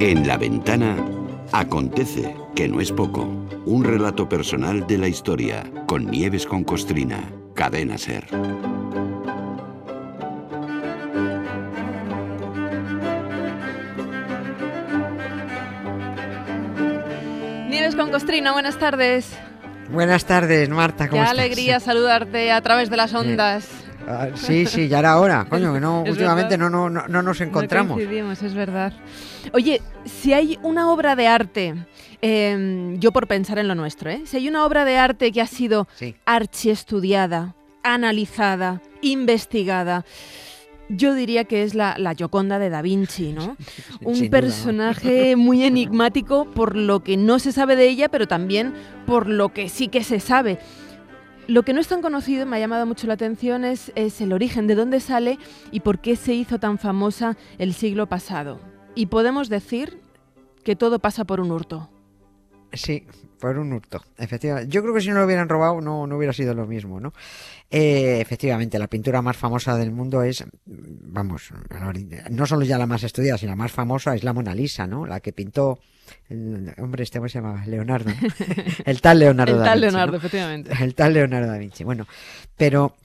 En la ventana acontece, que no es poco, un relato personal de la historia con Nieves con Costrina, cadena ser. Nieves con Costrina, buenas tardes. Buenas tardes, Marta. ¿cómo Qué estás? alegría saludarte a través de las ondas. Ah, sí, sí, ya era hora. Coño, que no, últimamente no, no, no, no nos encontramos. No es verdad. Oye, si hay una obra de arte, eh, yo por pensar en lo nuestro, ¿eh? si hay una obra de arte que ha sido Sí. archiestudiada, analizada, investigada, yo diría que es la, la Gioconda de Da Vinci, ¿no? Un personaje muy enigmático por lo que no se sabe de ella, pero también por lo que sí que se sabe. Lo que no es tan conocido, me ha llamado mucho la atención, es, es el origen, de dónde sale y por qué se hizo tan famosa el siglo pasado. Y podemos decir que todo pasa por un hurto. Sí, por un hurto, efectivamente. Yo creo que si no lo hubieran robado no, no hubiera sido lo mismo, ¿no? Eh, efectivamente, la pintura más famosa del mundo es, vamos, no solo ya la más estudiada, sino la más famosa es la Mona Lisa, ¿no? La que pintó, el hombre este, ¿cómo se llamaba? Leonardo. El tal Leonardo el da tal Vinci, Leonardo, ¿no? efectivamente. El tal Leonardo da Vinci. Bueno, pero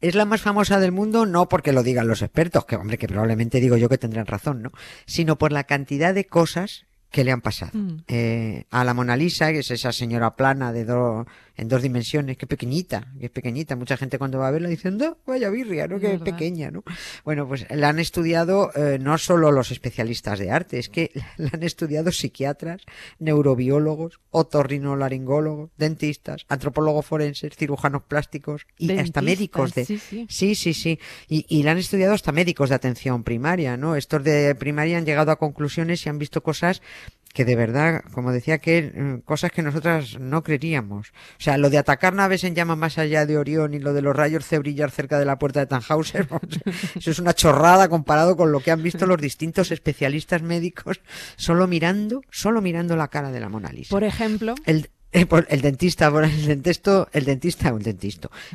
es la más famosa del mundo no porque lo digan los expertos, que hombre, que probablemente digo yo que tendrán razón, ¿no? Sino por la cantidad de cosas que le han pasado. Mm. Eh, a la Mona Lisa, que es esa señora plana de do- en dos dimensiones, que pequeñita, que es pequeñita. Mucha gente cuando va a verla dice, "No, vaya birria, ¿no? Es Que verdad. pequeña, ¿no? Bueno, pues la han estudiado eh, no solo los especialistas de arte, es que la han estudiado psiquiatras, neurobiólogos, otorrinolaringólogos, dentistas, antropólogos forenses, cirujanos plásticos y hasta médicos de... sí, sí. Sí, sí, sí. Y, y la han estudiado hasta médicos de atención primaria, ¿no? Estos de primaria han llegado a conclusiones y han visto cosas que de verdad, como decía que mm, cosas que nosotras no creeríamos. O sea, lo de atacar naves en llamas más allá de Orión y lo de los rayos C brillar cerca de la puerta de Tannhauser, eso es una chorrada comparado con lo que han visto los distintos especialistas médicos solo mirando, solo mirando la cara de la Mona Lisa. Por ejemplo, El, eh, el dentista, el dentista, el dentista, un.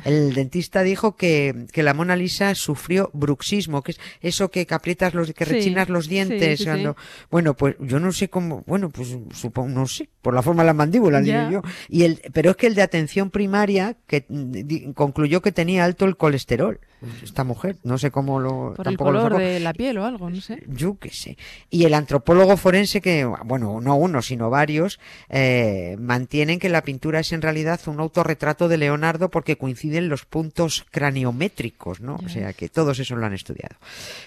El dentista dijo que, que la Mona Lisa sufrió bruxismo, que es eso que, que aprietas los, que Sí, rechinas los dientes. sí, sí. cuando- Bueno, pues yo no sé cómo, bueno, pues supongo, no sé, por la forma de las mandíbulas, digo yo. Y el, pero es que el de atención primaria, que di- concluyó que tenía alto el colesterol. Esta mujer, no sé cómo lo, por el tampoco color de la piel o algo, no sé. Yo qué sé. Y el antropólogo forense, que, bueno, no uno, sino varios, eh, mantienen que la pintura es en realidad un autorretrato de Leonardo porque coinciden los puntos craniométricos, ¿no? Ya O sea, que todos eso lo han estudiado.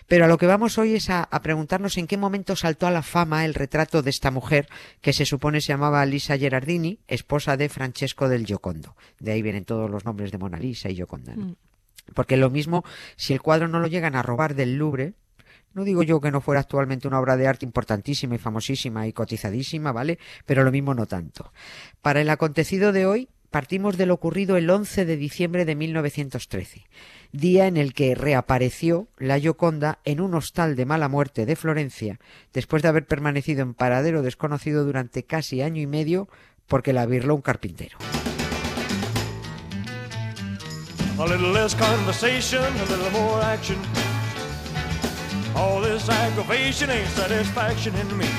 Pero a lo que vamos hoy es a, a preguntarnos en qué momento saltó a la fama el retrato de esta mujer que se supone se llamaba Lisa Gerardini, esposa de Francesco del Giocondo. De ahí vienen todos los nombres de Mona Lisa y Gioconda. ¿no? Mm. Porque lo mismo, si el cuadro no lo llegan a robar del Louvre, no digo yo que no fuera actualmente una obra de arte importantísima y famosísima y cotizadísima, ¿vale? Pero lo mismo no tanto. Para el acontecido de hoy, partimos de lo ocurrido el 11 de diciembre de 1913, día en el que reapareció la Gioconda en un hostal de mala muerte de Florencia, después de haber permanecido en paradero desconocido durante casi año y medio porque la birló un carpintero. A little less conversation, a little more action. All this aggravation ain't satisfaction in me.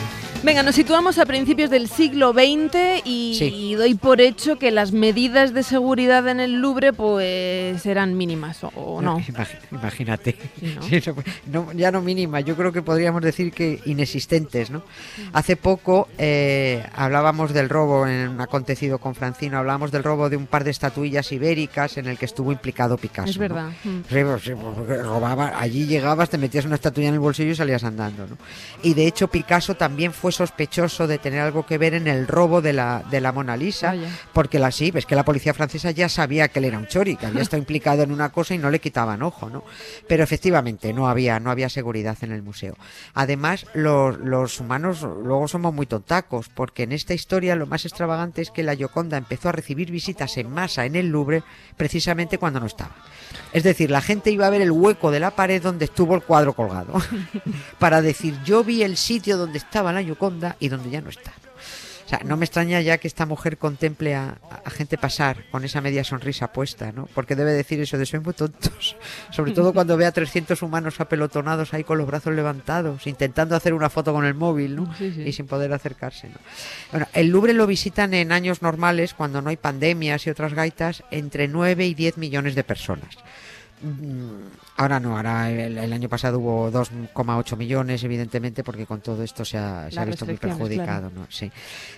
Venga, nos situamos a principios del siglo XX y, Sí. y doy por hecho que las medidas de seguridad en el Louvre pues eran mínimas o, o no. Imagínate. Sí, ¿no? Ya no mínima, yo creo que podríamos decir que inexistentes, ¿no? Hace poco eh, hablábamos del robo en un acontecido con Francino, hablábamos del robo de un par de estatuillas ibéricas en el que estuvo implicado Picasso. Es verdad. mm. Pues pues robaba, allí llegabas, te metías una estatuilla en el bolsillo y salías andando, ¿no? Y de hecho Picasso también fue sospechoso de tener algo que ver en el robo de la, de la Mona Lisa, Vaya. porque la sí, ves que la policía francesa ya sabía que él era un chori, que había estado implicado en una cosa y no le quitaban ojo, ¿no? Pero efectivamente no había, no había seguridad en el museo. Además, los, los humanos luego somos muy tontacos, porque en esta historia lo más extravagante es que la Gioconda empezó a recibir visitas en masa en el Louvre precisamente cuando no estaba. Es decir, la gente iba a ver el hueco de la pared donde estuvo el cuadro colgado, para decir yo vi el sitio donde estaba la Gioconda y donde ya no está. sea, no me extraña ya que esta mujer contemple a, a gente pasar con esa media sonrisa puesta, ¿no? Porque debe decir eso de soy muy tontos. Sobre todo cuando ve a 300 humanos apelotonados ahí con los brazos levantados, intentando hacer una foto con el móvil, ¿no? Sí, sí. Y sin poder acercarse, ¿no? Bueno, el Louvre lo visitan en años normales, cuando no hay pandemias y otras gaitas, entre 9 y 10 millones de personas. Ahora no, ahora el, el año pasado hubo 2,8 millones, evidentemente, porque con todo esto se ha, se ha Las visto muy perjudicado. ¿no? Sí.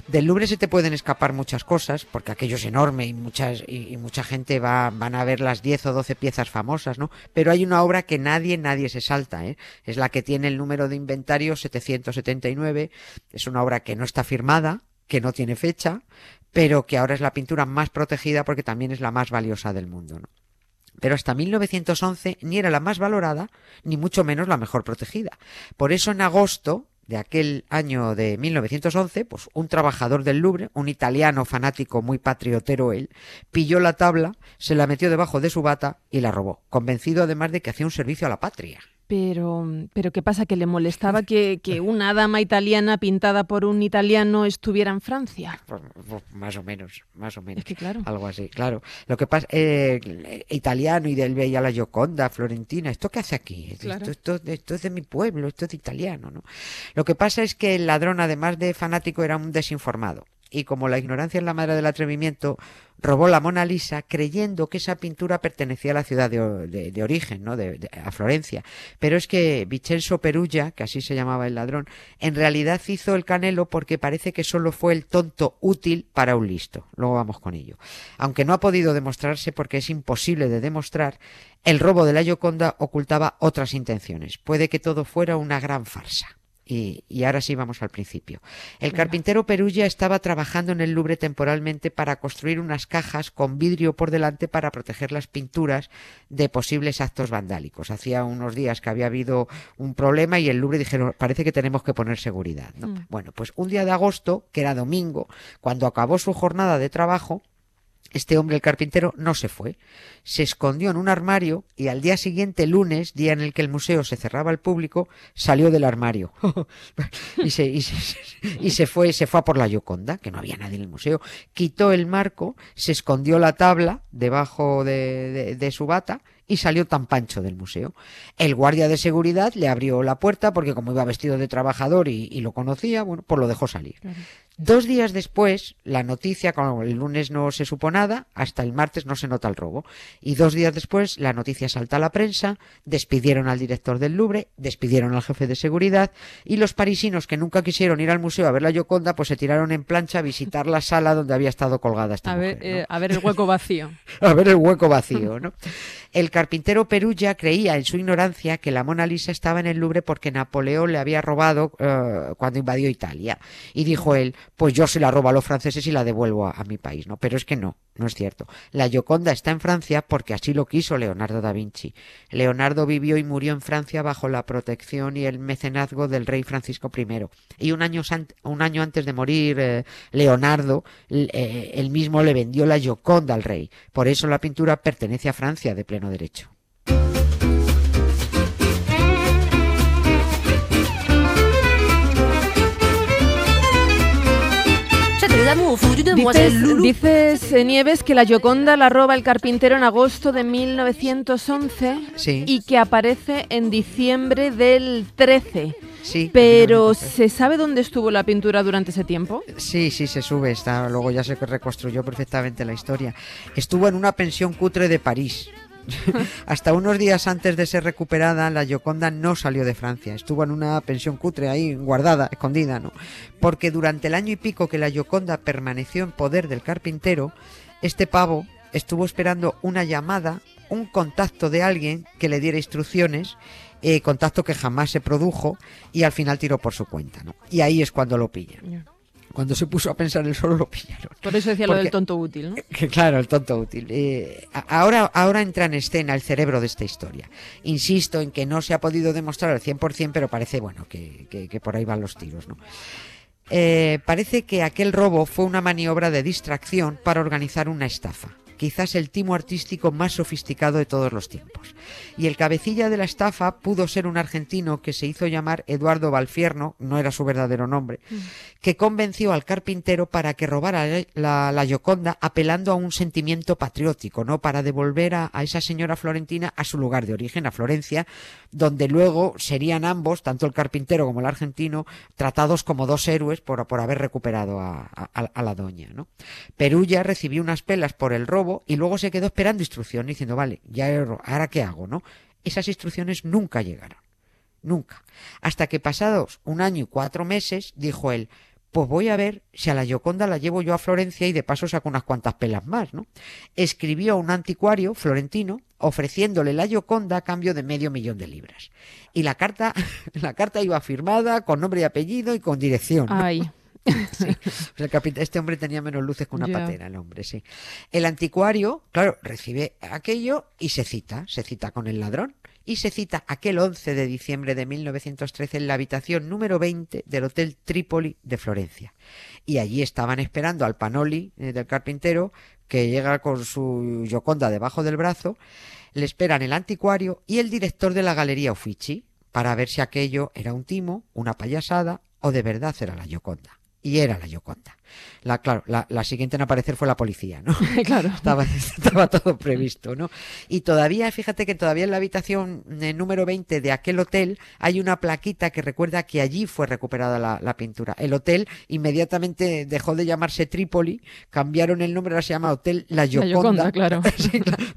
Del Louvre se te pueden escapar muchas cosas, porque aquello es enorme y, muchas, y, y mucha gente va, van a ver las 10 o 12 piezas famosas, ¿no? Pero hay una obra que nadie, nadie se salta, ¿eh? Es la que tiene el número de inventario 779, es una obra que no está firmada, que no tiene fecha, pero que ahora es la pintura más protegida porque también es la más valiosa del mundo, ¿no? Pero hasta 1911 ni era la más valorada, ni mucho menos la mejor protegida. Por eso en agosto de aquel año de 1911, pues un trabajador del Louvre, un italiano fanático muy patriotero él, pilló la tabla, se la metió debajo de su bata y la robó, convencido además de que hacía un servicio a la patria. Pero, pero ¿qué pasa? ¿Que le molestaba que, que una dama italiana pintada por un italiano estuviera en Francia? Pues, pues, más o menos, más o menos. Es que claro. Algo así, claro. Lo que pasa, eh, italiano y del veía la Gioconda, Florentina, ¿esto qué hace aquí? Claro. Esto, esto- esto es de mi pueblo, esto es italiano, ¿no? Lo que pasa es que el ladrón, además de fanático, era un desinformado. Y como la ignorancia es la madre del atrevimiento, robó la Mona Lisa creyendo que esa pintura pertenecía a la ciudad de, origen, ¿no? De- a Florencia. Pero es que Vincenzo Perugia, que así se llamaba el ladrón, en realidad hizo el canelo porque parece que solo fue el tonto útil para un listo. Luego vamos con ello. Aunque no ha podido demostrarse porque es imposible de demostrar, el robo de la Gioconda ocultaba otras intenciones. Puede que todo fuera una gran farsa. Y, y ahora sí vamos al principio. El carpintero Perugia estaba trabajando en el Louvre temporalmente para construir unas cajas con vidrio por delante para proteger las pinturas de posibles actos vandálicos. Hacía unos días que había habido un problema y el Louvre dijeron, parece que tenemos que poner seguridad. ¿no? Mm. Bueno, pues un día de agosto, que era domingo, cuando acabó su jornada de trabajo, este hombre, el carpintero, no se fue. Se escondió en un armario y al día siguiente, lunes, día en el que el museo se cerraba al público, salió del armario. y, se, y, se, fue, se fue a por la Gioconda, que no había nadie en el museo. Quitó el marco, se escondió la tabla debajo de, de- su bata y salió tan pancho del museo. El guardia de seguridad le abrió la puerta porque como iba vestido de trabajador y, lo conocía, bueno, pues lo dejó salir. Dos días después, la noticia, como el lunes no se supo nada, hasta el martes no se nota el robo. Y dos días después, la noticia salta a la prensa, despidieron al director del Louvre, despidieron al jefe de seguridad, y los parisinos que nunca quisieron ir al museo a ver la Gioconda, pues se tiraron en plancha a visitar la sala donde había estado colgada esta A ver, eh, a ver el hueco vacío. a ver el hueco vacío, ¿no? El carpintero Perugia creía en su ignorancia que la Mona Lisa estaba en el Louvre porque Napoleón le había robado eh, cuando invadió Italia. Y dijo él, pues yo se la robo a los franceses y la devuelvo a, mi país, ¿no? Pero es que no, no es cierto. La Gioconda está en Francia porque así lo quiso Leonardo da Vinci. Leonardo vivió y murió en Francia bajo la protección y el mecenazgo del rey Francisco I. Y un año, un año antes de morir eh, Leonardo, eh, él mismo le vendió la Gioconda al rey. Por eso la pintura pertenece a Francia de pleno derecho. Dices, dices, eh, Nieves, que la Gioconda la roba el carpintero en agosto de 1911 Sí. y que aparece en diciembre del 13. Sí. Pero ¿se sabe dónde estuvo la pintura durante ese tiempo? Sí, sí, se sube, está, luego ya se reconstruyó perfectamente la historia. Estuvo en una pensión cutre de París. Hasta unos días antes de ser recuperada, la Gioconda no salió de Francia. Estuvo en una pensión cutre ahí, guardada, escondida, ¿no? Porque durante el año y pico que la Gioconda permaneció en poder del carpintero, este pavo estuvo esperando una llamada, un contacto de alguien que le diera instrucciones, eh, contacto que jamás se produjo y al final tiró por su cuenta, ¿no? Y ahí es cuando lo pillan. Cuando se puso a pensar él solo lo pillaron. Por eso decía lo del tonto útil, ¿no? Que claro, el tonto útil. Eh, ahora, ahora entra en escena el cerebro de esta historia. Insisto en que no se ha podido demostrar al 100%, pero parece, bueno, que, que- que por ahí van los tiros, ¿no? Eh, parece que aquel robo fue una maniobra de distracción para organizar una estafa. Quizás el timo artístico más sofisticado de todos los tiempos. Y el cabecilla de la estafa pudo ser un argentino que se hizo llamar Eduardo Valfierno, no era su verdadero nombre, que convenció al carpintero para que robara la, la Gioconda apelando a un sentimiento patriótico, ¿no? Para devolver a, a esa señora florentina a su lugar de origen, a Florencia, donde luego serían ambos, tanto el carpintero como el argentino, tratados como dos héroes por, por haber recuperado a, a- a la doña. ¿no? Perulla recibió unas pelas por el robo y luego se quedó esperando instrucciones diciendo, vale, ya he ro- ahora qué hago, ¿no? Esas instrucciones nunca llegaron. Nunca. Hasta que pasados un año y cuatro meses, dijo él, pues voy a ver si a la Gioconda la llevo yo a Florencia y de paso saco unas cuantas pelas más, ¿no? Escribió a un anticuario florentino ofreciéndole la Gioconda a cambio de medio millón de libras. Y la carta, la carta iba firmada con nombre y apellido y con dirección. Ay, Sí. O sea, este hombre tenía menos luces que una Ya. patera, el hombre, sí. El anticuario, claro, recibe aquello y se cita, se cita con el ladrón. Y se cita aquel 11 de diciembre de 1913 en la habitación número 20 del Hotel Trípoli de Florencia. Y allí estaban esperando al Panoli eh, del carpintero, que llega con su Gioconda debajo del brazo. Le esperan el anticuario y el director de la Galería Uffizi para ver si aquello era un timo, una payasada o de verdad era la Gioconda. Y era la Gioconda. La, claro, la, la siguiente en aparecer fue la policía, ¿no? claro. Estaba, estaba todo previsto, ¿no? Y todavía, fíjate que todavía en la habitación eh, número 20 de aquel hotel hay una plaquita que recuerda que allí fue recuperada la, la pintura. El hotel inmediatamente dejó de llamarse Trípoli, cambiaron el nombre, ahora se llama Hotel La La Gioconda. Gioconda, claro.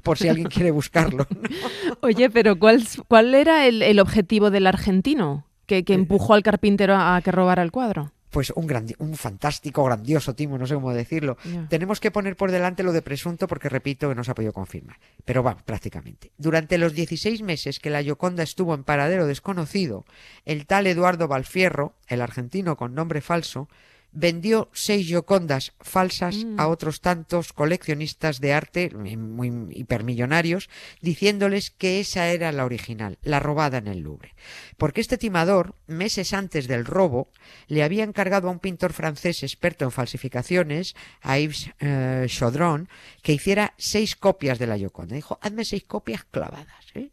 Por si alguien quiere buscarlo. Oye, pero ¿cuál, cuál era el, el objetivo del argentino que, Eh, que empujó al carpintero a, a que robara el cuadro? Pues un, grandi- un fantástico, grandioso timo, no sé cómo decirlo. Tenemos que poner por delante lo de presunto porque repito que no se ha podido confirmar. Pero va, prácticamente. Durante los 16 meses que la Gioconda estuvo en paradero desconocido, el tal Eduardo Valfierro, el argentino con nombre falso, vendió seis Giocondas falsas Mm. a otros tantos coleccionistas de arte muy hipermillonarios, diciéndoles que esa era la original, la robada en el Louvre. Porque este timador, meses antes del robo, le había encargado a un pintor francés experto en falsificaciones, a Yves eh, Chaudron, que hiciera seis copias de la Gioconda. Dijo, hazme seis copias clavadas, ¿eh?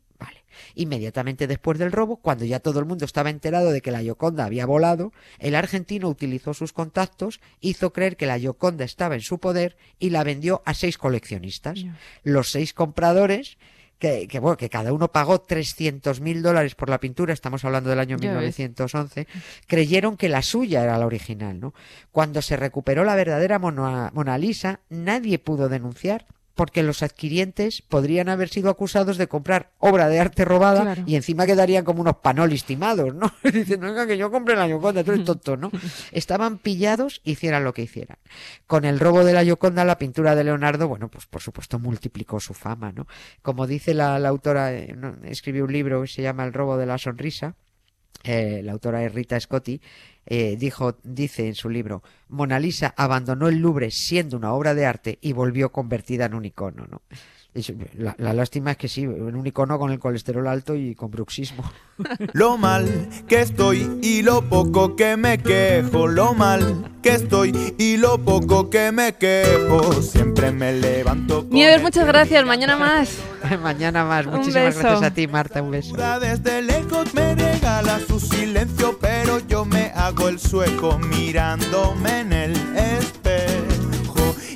Inmediatamente después del robo, cuando ya todo el mundo estaba enterado de que la Gioconda había volado, el argentino utilizó sus contactos, hizo creer que la Gioconda estaba en su poder y la vendió a seis coleccionistas. Los seis compradores que, que, bueno, que cada uno pagó 300 mil dólares por la pintura, estamos hablando del año Ya ves. 1911, creyeron que la suya era la original, ¿no? Cuando se recuperó la verdadera Mona, Mona Lisa, nadie pudo denunciar porque los adquirientes podrían haber sido acusados de comprar obra de arte robada Claro. y encima quedarían como unos panolis timados, ¿no? Diciendo, venga, que yo compré la Gioconda, tú eres tonto, ¿no? Estaban pillados, hicieran lo que hicieran. Con el robo de la Gioconda, la pintura de Leonardo, bueno, pues por supuesto multiplicó su fama, ¿no? Como dice la, la autora, eh, escribió un libro que se llama El robo de la sonrisa, eh, la autora es Rita Scotti, eh, dijo, dice en su libro, Mona Lisa abandonó el Louvre siendo una obra de arte y volvió convertida en un icono, ¿no? La, la lástima es que sí, en un icono con el colesterol alto y con bruxismo. Lo mal que estoy y lo poco que me quejo, lo mal que estoy y lo poco que me quejo, siempre me levanto. con Nieves, muchas gracias. Mañana más. Mañana más. Un Muchísimas beso. gracias a ti, Marta. Un beso. duda Desde lejos me regala su silencio, pero yo me hago el sueco mirándome en el espejo.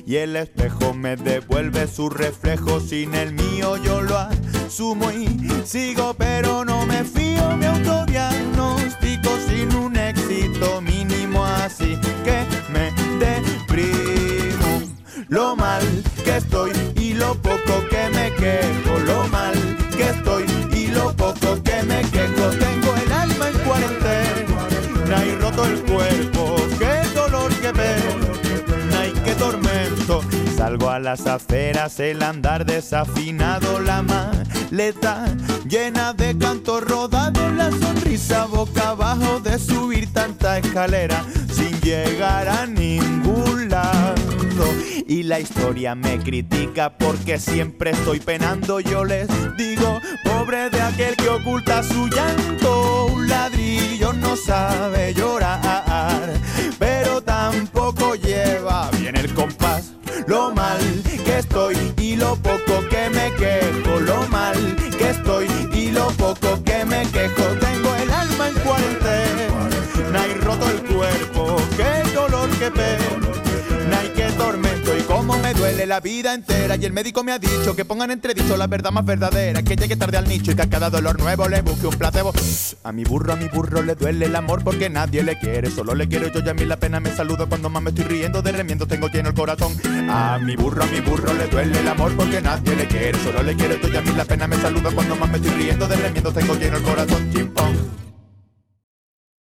Y el espejo me devuelve su reflejo, sin el mío yo lo asumo y sigo, pero no me fío. Mi autodiagnóstico sin un éxito mínimo, así que me deprimo. Lo mal que estoy y lo poco las aceras, el andar desafinado, la maleta llena de canto rodado, la sonrisa boca abajo de subir tanta escalera sin llegar a ningún lado. Y la historia me critica porque siempre estoy penando. Yo les digo, pobre de aquel que oculta su llanto. Un ladrillo no sabe llorar, un poco lleva bien el compás. Lo mal que estoy y lo poco que me quejo. Lo mal que estoy y lo poco que me quejo. Tengo el alma en cuarentena y roto el cuerpo. Qué dolor que pego la vida entera y el médico me ha dicho que pongan entredicho la verdad más verdadera, que llegue tarde al nicho y que a cada dolor nuevo le busque un placebo. A mi burro, a mi burro le duele el amor porque nadie le quiere, solo le quiero yo y a mí la pena me saludo cuando más me estoy riendo de remiendo tengo lleno el corazón. A mi burro, a mi burro le duele el amor porque nadie le quiere, solo le quiero yo y a mí la pena me saludo cuando más me estoy riendo de remiendo tengo lleno el corazón. Chimpón.